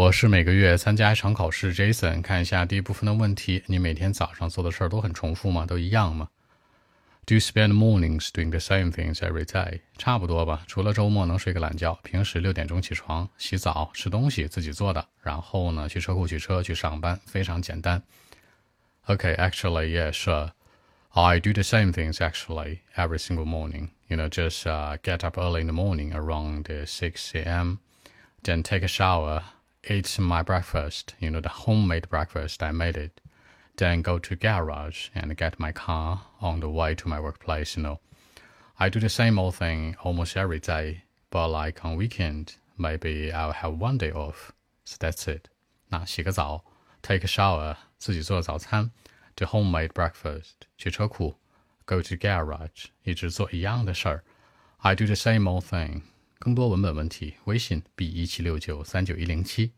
我是每个月参加一场考试，Jason。看一下第一部分的问题：你每天早上做的事儿都很重复吗？都一样吗？Do you spend mornings doing the same things every day？差不多吧，除了周末能睡个懒觉。平时六点钟起床，洗澡，吃东西，自己做的，然后呢，去车库取车去上班，非常简单。Okay，actually, yeah, sure. I do the same things actually every single morning. You know, just uh, get up early in the morning around 6 a.m., then take a shower eat my breakfast, you know, the homemade breakfast, I made it. Then go to garage and get my car on the way to my workplace, you know. I do the same old thing almost every day, but like on weekend, maybe I'll have one day off. So that's it. 那洗个澡，take a shower，自己做早餐，do homemade breakfast，去车库，go to garage，一直做一样的事儿。I do the same old thing。更多文本问题，微信 b 一七六九三九一零七。